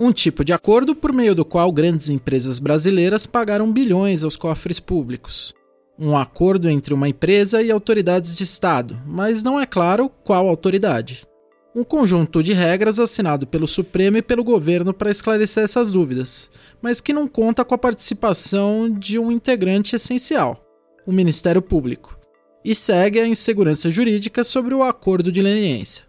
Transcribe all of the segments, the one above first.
Um tipo de acordo por meio do qual grandes empresas brasileiras pagaram bilhões aos cofres públicos. Um acordo entre uma empresa e autoridades de Estado, mas não é claro qual autoridade. Um conjunto de regras assinado pelo Supremo e pelo governo para esclarecer essas dúvidas, mas que não conta com a participação de um integrante essencial, o Ministério Público, e segue a insegurança jurídica sobre o acordo de leniência.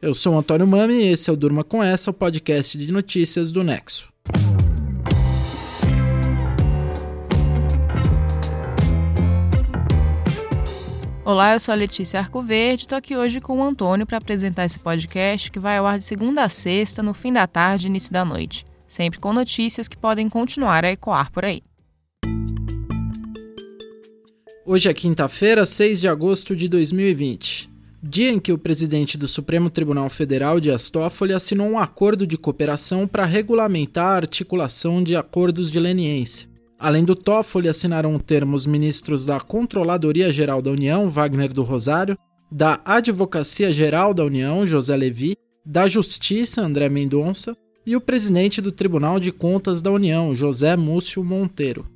Eu sou o Antônio Mami e esse é o Durma Com Essa, o podcast de notícias do Nexo. Olá, eu sou a Letícia Arcoverde, estou aqui hoje com o Antônio para apresentar esse podcast que vai ao ar de segunda a sexta, no fim da tarde e início da noite, sempre com notícias que podem continuar a ecoar por aí. Hoje é quinta-feira, 6 de agosto de 2020, dia em que o presidente do Supremo Tribunal Federal, Dias Toffoli, assinou um acordo de cooperação para regulamentar a articulação de acordos de leniência. Além do Toffoli, assinaram o termo os ministros da Controladoria Geral da União, Wagner do Rosário, da Advocacia Geral da União, José Levi, da Justiça, André Mendonça, e o presidente do Tribunal de Contas da União, José Múcio Monteiro.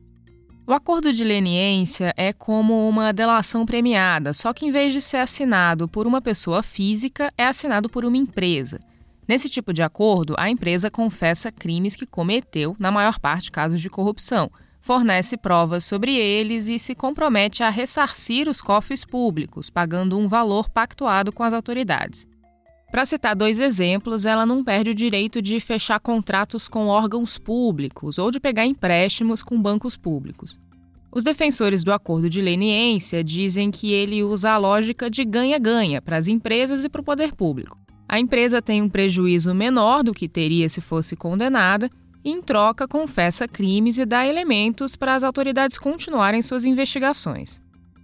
O acordo de leniência é como uma delação premiada, só que em vez de ser assinado por uma pessoa física, é assinado por uma empresa. Nesse tipo de acordo, a empresa confessa crimes que cometeu, na maior parte casos de corrupção, fornece provas sobre eles e se compromete a ressarcir os cofres públicos, pagando um valor pactuado com as autoridades. Para citar dois exemplos, ela não perde o direito de fechar contratos com órgãos públicos ou de pegar empréstimos com bancos públicos. Os defensores do acordo de leniência dizem que ele usa a lógica de ganha-ganha para as empresas e para o poder público. A empresa tem um prejuízo menor do que teria se fosse condenada em troca, confessa crimes e dá elementos para as autoridades continuarem suas investigações.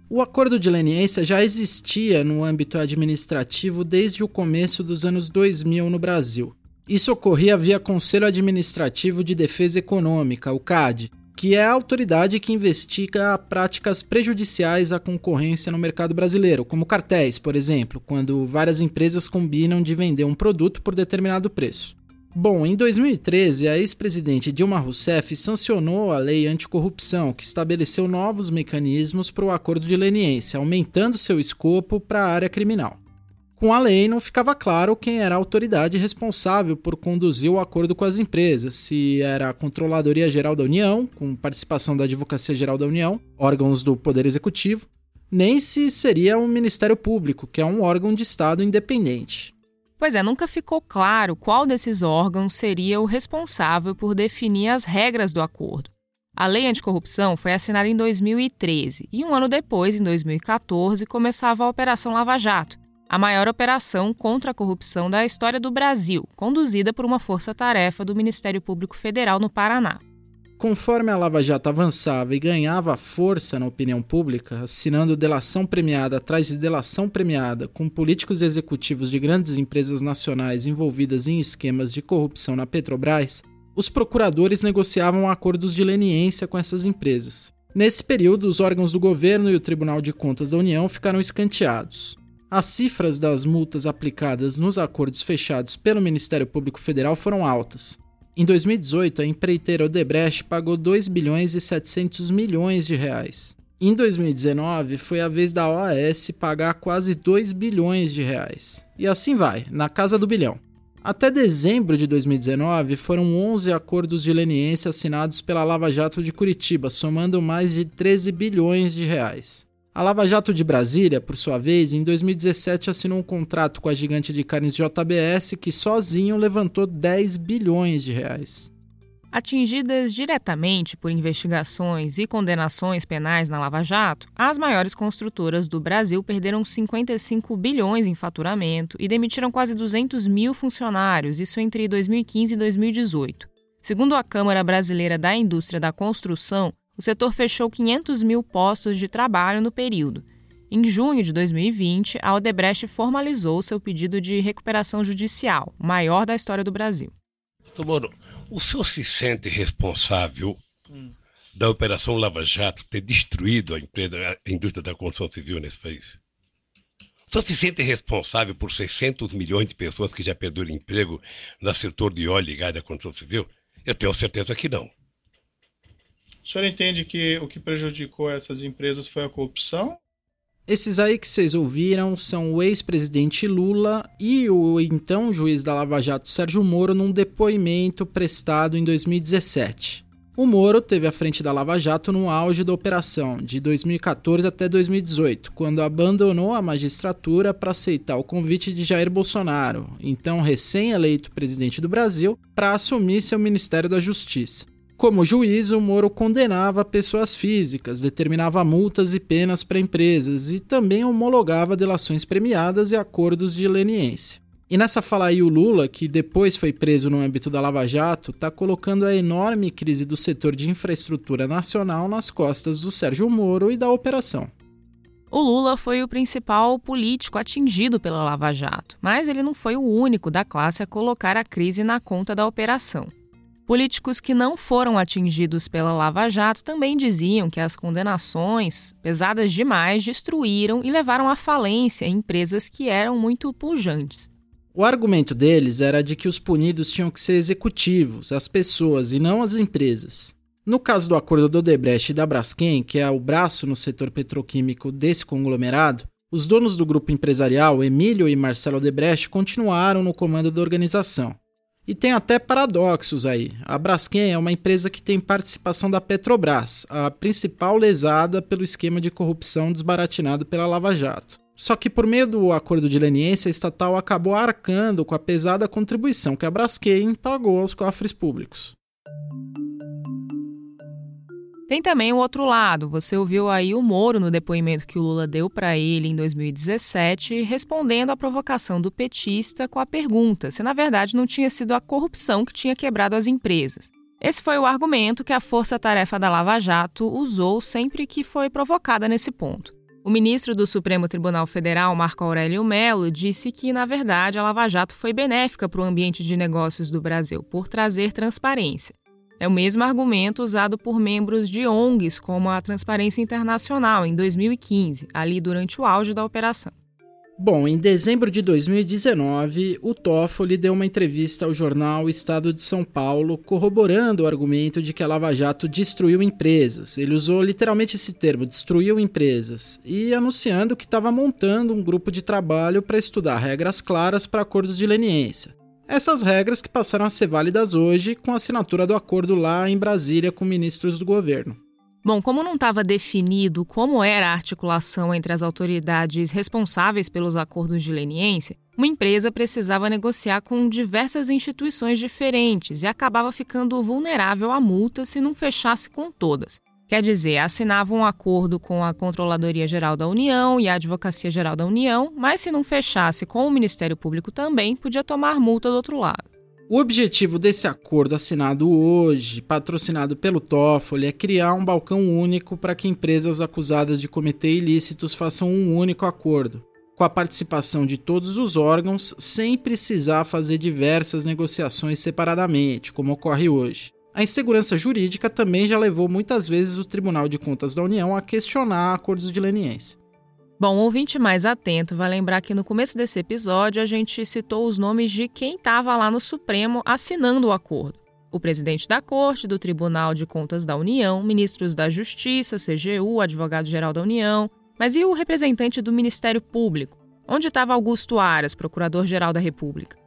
O acordo de leniência já existia no âmbito administrativo desde o começo dos anos 2000 no Brasil. Isso ocorria via Conselho Administrativo de Defesa Econômica, o CAD, que é a autoridade que investiga práticas prejudiciais à concorrência no mercado brasileiro, como cartéis, por exemplo, quando várias empresas combinam de vender um produto por determinado preço. Bom, em 2013, a ex-presidente Dilma Rousseff sancionou a lei anticorrupção, que estabeleceu novos mecanismos para o acordo de leniência, aumentando seu escopo para a área criminal. Com a lei, não ficava claro quem era a autoridade responsável por conduzir o acordo com as empresas, se era a Controladoria Geral da União, com participação da Advocacia Geral da União, órgãos do Poder Executivo, nem se seria o Ministério Público, que é um órgão de Estado independente. Pois é, nunca ficou claro qual desses órgãos seria o responsável por definir as regras do acordo. A lei anticorrupção foi assinada em 2013 e um ano depois, em 2014, começava a Operação Lava Jato, a maior operação contra a corrupção da história do Brasil, conduzida por uma força-tarefa do Ministério Público Federal no Paraná. Conforme a Lava Jato avançava e ganhava força na opinião pública, assinando delação premiada atrás de delação premiada com políticos executivos de grandes empresas nacionais envolvidas em esquemas de corrupção na Petrobras, os procuradores negociavam acordos de leniência com essas empresas. Nesse período, os órgãos do governo e o Tribunal de Contas da União ficaram escanteados. As cifras das multas aplicadas nos acordos fechados pelo Ministério Público Federal foram altas. Em 2018, a empreiteira Odebrecht pagou 2 bilhões e 700 milhões de reais. Em 2019, foi a vez da OAS pagar quase 2 bilhões de reais. E assim vai, na casa do bilhão. Até dezembro de 2019, foram 11 acordos de leniência assinados pela Lava Jato de Curitiba, somando mais de 13 bilhões de reais. A Lava Jato de Brasília, por sua vez, em 2017 assinou um contrato com a gigante de carnes JBS que sozinho levantou 10 bilhões de reais. Atingidas diretamente por investigações e condenações penais na Lava Jato, as maiores construtoras do Brasil perderam 55 bilhões em faturamento e demitiram quase 200 mil funcionários, isso entre 2015 e 2018. Segundo a Câmara Brasileira da Indústria da Construção, o setor fechou 500 mil postos de trabalho no período. Em junho de 2020, a Odebrecht formalizou seu pedido de recuperação judicial, o maior da história do Brasil. Moro, o senhor se sente responsável da Operação Lava Jato ter destruído a, empresa, a indústria da construção civil nesse país? O senhor se sente responsável por 600 milhões de pessoas que já perderam emprego no setor de óleo e gás da construção civil? Eu tenho certeza que não. O senhor entende que o que prejudicou essas empresas foi a corrupção? Esses aí que vocês ouviram são o ex-presidente Lula e o então juiz da Lava Jato Sérgio Moro num depoimento prestado em 2017. O Moro teve à frente da Lava Jato no auge da operação, de 2014 até 2018, quando abandonou a magistratura para aceitar o convite de Jair Bolsonaro, então recém-eleito presidente do Brasil, para assumir seu Ministério da Justiça. Como juiz, o Moro condenava pessoas físicas, determinava multas e penas para empresas e também homologava delações premiadas e acordos de leniência. E nessa fala aí o Lula, que depois foi preso no âmbito da Lava Jato, está colocando a enorme crise do setor de infraestrutura nacional nas costas do Sérgio Moro e da operação. O Lula foi o principal político atingido pela Lava Jato, mas ele não foi o único da classe a colocar a crise na conta da operação. Políticos que não foram atingidos pela Lava Jato também diziam que as condenações, pesadas demais, destruíram e levaram à falência empresas que eram muito pujantes. O argumento deles era de que os punidos tinham que ser executivos, as pessoas e não as empresas. No caso do acordo do Odebrecht e da Braskem, que é o braço no setor petroquímico desse conglomerado, os donos do grupo empresarial, Emílio e Marcelo Odebrecht, continuaram no comando da organização. E tem até paradoxos aí. A Braskem é uma empresa que tem participação da Petrobras, a principal lesada pelo esquema de corrupção desbaratinado pela Lava Jato. Só que por meio do acordo de leniência, a estatal acabou arcando com a pesada contribuição que a Braskem pagou aos cofres públicos. Tem também o outro lado. Você ouviu aí o Moro no depoimento que o Lula deu para ele em 2017, respondendo à provocação do petista com a pergunta se na verdade não tinha sido a corrupção que tinha quebrado as empresas. Esse foi o argumento que a força-tarefa da Lava Jato usou sempre que foi provocada nesse ponto. O ministro do Supremo Tribunal Federal, Marco Aurélio Mello, disse que, na verdade, a Lava Jato foi benéfica para o ambiente de negócios do Brasil por trazer transparência. É o mesmo argumento usado por membros de ONGs como a Transparência Internacional em 2015, ali durante o auge da operação. Bom, em dezembro de 2019, o Toffoli deu uma entrevista ao jornal Estado de São Paulo, corroborando o argumento de que a Lava Jato destruiu empresas. Ele usou literalmente esse termo, destruiu empresas, e anunciando que estava montando um grupo de trabalho para estudar regras claras para acordos de leniência. Essas regras que passaram a ser válidas hoje com a assinatura do acordo lá em Brasília com ministros do governo. Bom, como não estava definido como era a articulação entre as autoridades responsáveis pelos acordos de leniência, uma empresa precisava negociar com diversas instituições diferentes e acabava ficando vulnerável à multa se não fechasse com todas. Quer dizer, assinava um acordo com a Controladoria Geral da União e a Advocacia Geral da União, mas se não fechasse com o Ministério Público também, podia tomar multa do outro lado. O objetivo desse acordo assinado hoje, patrocinado pelo Toffoli, é criar um balcão único para que empresas acusadas de cometer ilícitos façam um único acordo, com a participação de todos os órgãos, sem precisar fazer diversas negociações separadamente, como ocorre hoje. A insegurança jurídica também já levou muitas vezes o Tribunal de Contas da União a questionar acordos de leniência. Bom, ouvinte mais atento vai lembrar que no começo desse episódio a gente citou os nomes de quem estava lá no Supremo assinando o acordo. O presidente da Corte, do Tribunal de Contas da União, ministros da Justiça, CGU, advogado-geral da União. Mas e o representante do Ministério Público? Onde estava Augusto Aras, procurador-geral da República?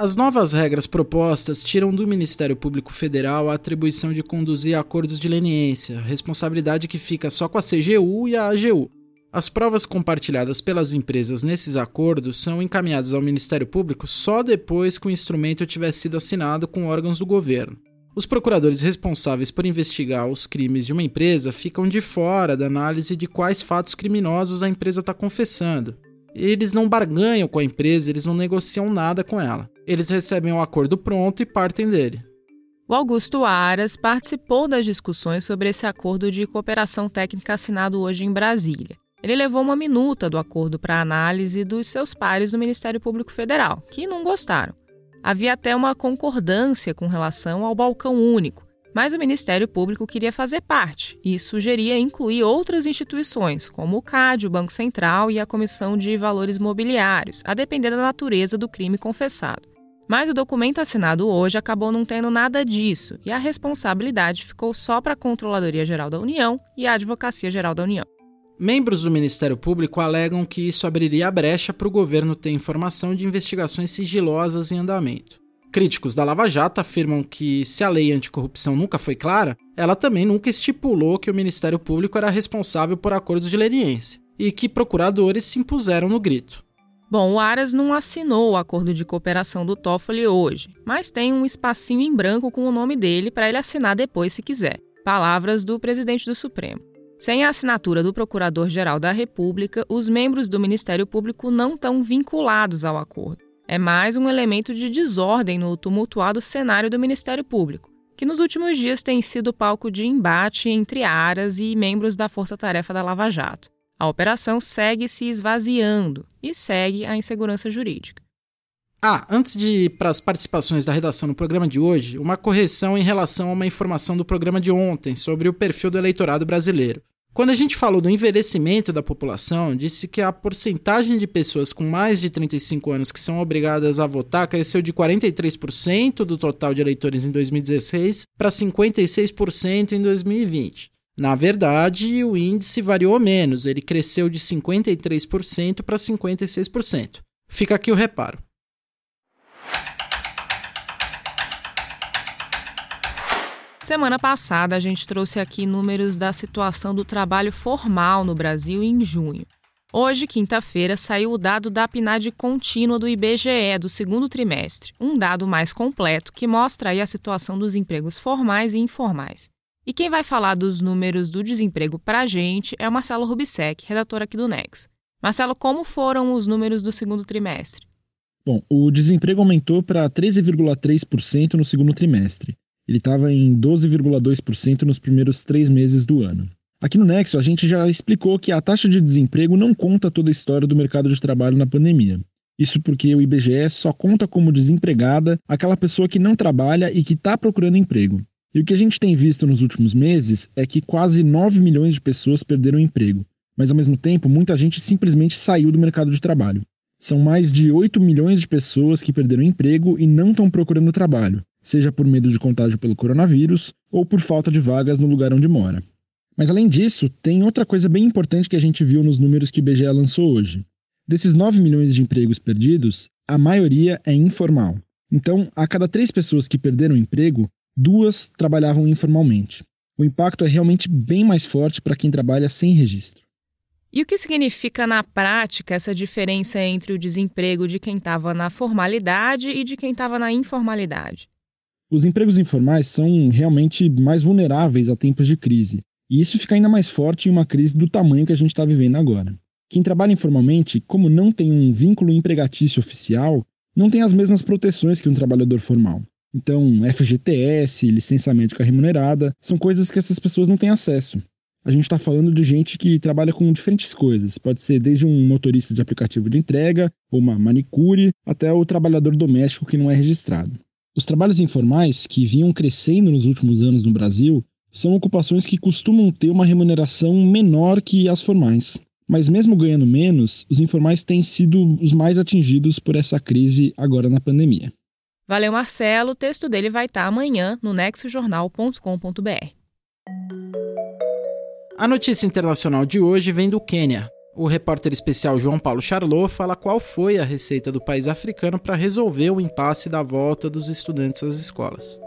As novas regras propostas tiram do Ministério Público Federal a atribuição de conduzir acordos de leniência, responsabilidade que fica só com a CGU e a AGU. As provas compartilhadas pelas empresas nesses acordos são encaminhadas ao Ministério Público só depois que o instrumento tiver sido assinado com órgãos do governo. Os procuradores responsáveis por investigar os crimes de uma empresa ficam de fora da análise de quais fatos criminosos a empresa está confessando. Eles não barganham com a empresa, eles não negociam nada com ela eles recebem o um acordo pronto e partem dele. O Augusto Aras participou das discussões sobre esse acordo de cooperação técnica assinado hoje em Brasília. Ele levou uma minuta do acordo para análise dos seus pares do Ministério Público Federal, que não gostaram. Havia até uma concordância com relação ao balcão único. Mas o Ministério Público queria fazer parte e sugeria incluir outras instituições, como o CAD, o Banco Central e a Comissão de Valores Mobiliários, a depender da natureza do crime confessado. Mas o documento assinado hoje acabou não tendo nada disso e a responsabilidade ficou só para a Controladoria Geral da União e a Advocacia Geral da União. Membros do Ministério Público alegam que isso abriria a brecha para o governo ter informação de investigações sigilosas em andamento. Críticos da Lava Jato afirmam que, se a lei anticorrupção nunca foi clara, ela também nunca estipulou que o Ministério Público era responsável por acordos de leniência e que procuradores se impuseram no grito. Bom, o Aras não assinou o acordo de cooperação do Toffoli hoje, mas tem um espacinho em branco com o nome dele para ele assinar depois se quiser. Palavras do presidente do Supremo. Sem a assinatura do Procurador-Geral da República, os membros do Ministério Público não estão vinculados ao acordo. É mais um elemento de desordem no tumultuado cenário do Ministério Público, que nos últimos dias tem sido palco de embate entre Aras e membros da Força Tarefa da Lava Jato. A operação segue se esvaziando e segue a insegurança jurídica. Ah, antes de ir para as participações da redação no programa de hoje, uma correção em relação a uma informação do programa de ontem sobre o perfil do eleitorado brasileiro. Quando a gente falou do envelhecimento da população, disse que a porcentagem de pessoas com mais de 35 anos que são obrigadas a votar cresceu de 43% do total de eleitores em 2016 para 56% em 2020. Na verdade, o índice variou menos, ele cresceu de 53% para 56%. Fica aqui o reparo. Semana passada, a gente trouxe aqui números da situação do trabalho formal no Brasil em junho. Hoje, quinta-feira, saiu o dado da PNAD contínua do IBGE do segundo trimestre, um dado mais completo que mostra aí a situação dos empregos formais e informais. E quem vai falar dos números do desemprego para a gente é o Marcelo Rubissec, redator aqui do Nexo. Marcelo, como foram os números do segundo trimestre? Bom, o desemprego aumentou para 13,3% no segundo trimestre. Ele estava em 12,2% nos primeiros três meses do ano. Aqui no Nexo, a gente já explicou que a taxa de desemprego não conta toda a história do mercado de trabalho na pandemia. Isso porque o IBGE só conta como desempregada aquela pessoa que não trabalha e que está procurando emprego. E o que a gente tem visto nos últimos meses é que quase 9 milhões de pessoas perderam emprego, mas ao mesmo tempo muita gente simplesmente saiu do mercado de trabalho. São mais de 8 milhões de pessoas que perderam emprego e não estão procurando trabalho, seja por medo de contágio pelo coronavírus ou por falta de vagas no lugar onde mora. Mas além disso, tem outra coisa bem importante que a gente viu nos números que o IBGE lançou hoje. Desses 9 milhões de empregos perdidos, a maioria é informal. Então, a cada três pessoas que perderam o emprego, duas trabalhavam informalmente. O impacto é realmente bem mais forte para quem trabalha sem registro. E o que significa na prática essa diferença entre o desemprego de quem estava na formalidade e de quem estava na informalidade? Os empregos informais são realmente mais vulneráveis a tempos de crise. E isso fica ainda mais forte em uma crise do tamanho que a gente está vivendo agora. Quem trabalha informalmente, como não tem um vínculo empregatício oficial, não tem as mesmas proteções que um trabalhador formal. Então, FGTS, licença médica remunerada, são coisas que essas pessoas não têm acesso. A gente está falando de gente que trabalha com diferentes coisas. Pode ser desde um motorista de aplicativo de entrega, ou uma manicure, até o trabalhador doméstico que não é registrado. Os trabalhos informais, que vinham crescendo nos últimos anos no Brasil, são ocupações que costumam ter uma remuneração menor que as formais. Mas, mesmo ganhando menos, os informais têm sido os mais atingidos por essa crise agora na pandemia. Valeu, Marcelo. O texto dele vai estar amanhã no nexojornal.com.br. A notícia internacional de hoje vem do Quênia. O repórter especial João Paulo Charlot fala qual foi a receita do país africano para resolver o impasse da volta dos estudantes às escolas.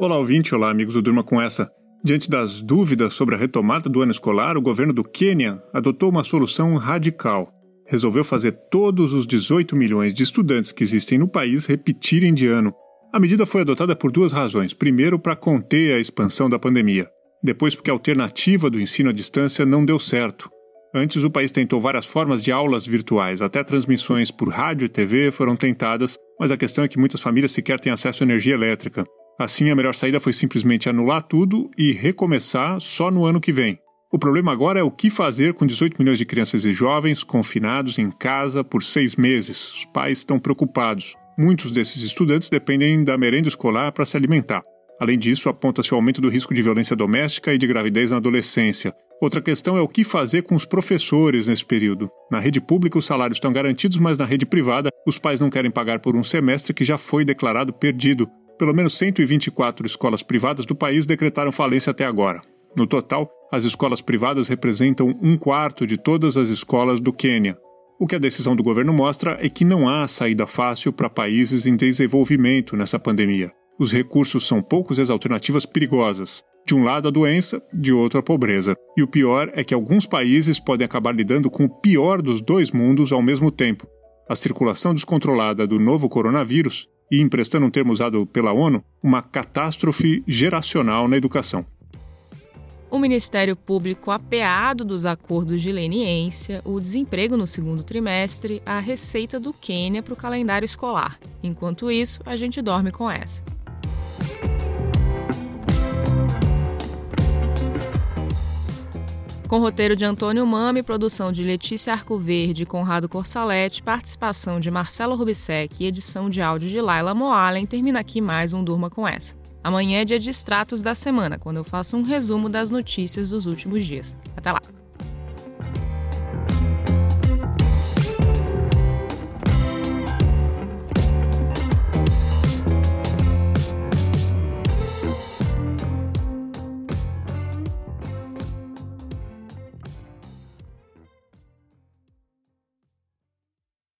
Olá, ouvinte. Olá, amigos do Durma com essa. Diante das dúvidas sobre a retomada do ano escolar, o governo do Quênia adotou uma solução radical resolveu fazer todos os 18 milhões de estudantes que existem no país repetirem de ano. A medida foi adotada por duas razões. Primeiro, para conter a expansão da pandemia. Depois, porque a alternativa do ensino à distância não deu certo. Antes, o país tentou várias formas de aulas virtuais, até transmissões por rádio e TV foram tentadas, mas a questão é que muitas famílias sequer têm acesso à energia elétrica. Assim, a melhor saída foi simplesmente anular tudo e recomeçar só no ano que vem. O problema agora é o que fazer com 18 milhões de crianças e jovens confinados em casa por seis meses. Os pais estão preocupados. Muitos desses estudantes dependem da merenda escolar para se alimentar. Além disso, aponta-se o aumento do risco de violência doméstica e de gravidez na adolescência. Outra questão é o que fazer com os professores nesse período. Na rede pública, os salários estão garantidos, mas na rede privada, os pais não querem pagar por um semestre que já foi declarado perdido. Pelo menos 124 escolas privadas do país decretaram falência até agora. No total, as escolas privadas representam um quarto de todas as escolas do Quênia. O que a decisão do governo mostra é que não há saída fácil para países em desenvolvimento nessa pandemia. Os recursos são poucos e as alternativas perigosas. De um lado a doença, de outro a pobreza. E o pior é que alguns países podem acabar lidando com o pior dos dois mundos ao mesmo tempo. A circulação descontrolada do novo coronavírus e, emprestando um termo usado pela ONU, uma catástrofe geracional na educação. O Ministério Público apeado dos acordos de leniência, o desemprego no segundo trimestre, a receita do Quênia para o calendário escolar. Enquanto isso, a gente dorme com essa. Com roteiro de Antônio Mami, produção de Letícia Arcoverde e Conrado Corsalete, participação de Marcelo Rubissec e edição de áudio de Laila Moalen, termina aqui mais um Durma com essa. Amanhã é dia de extratos da semana, quando eu faço um resumo das notícias dos últimos dias. Até lá!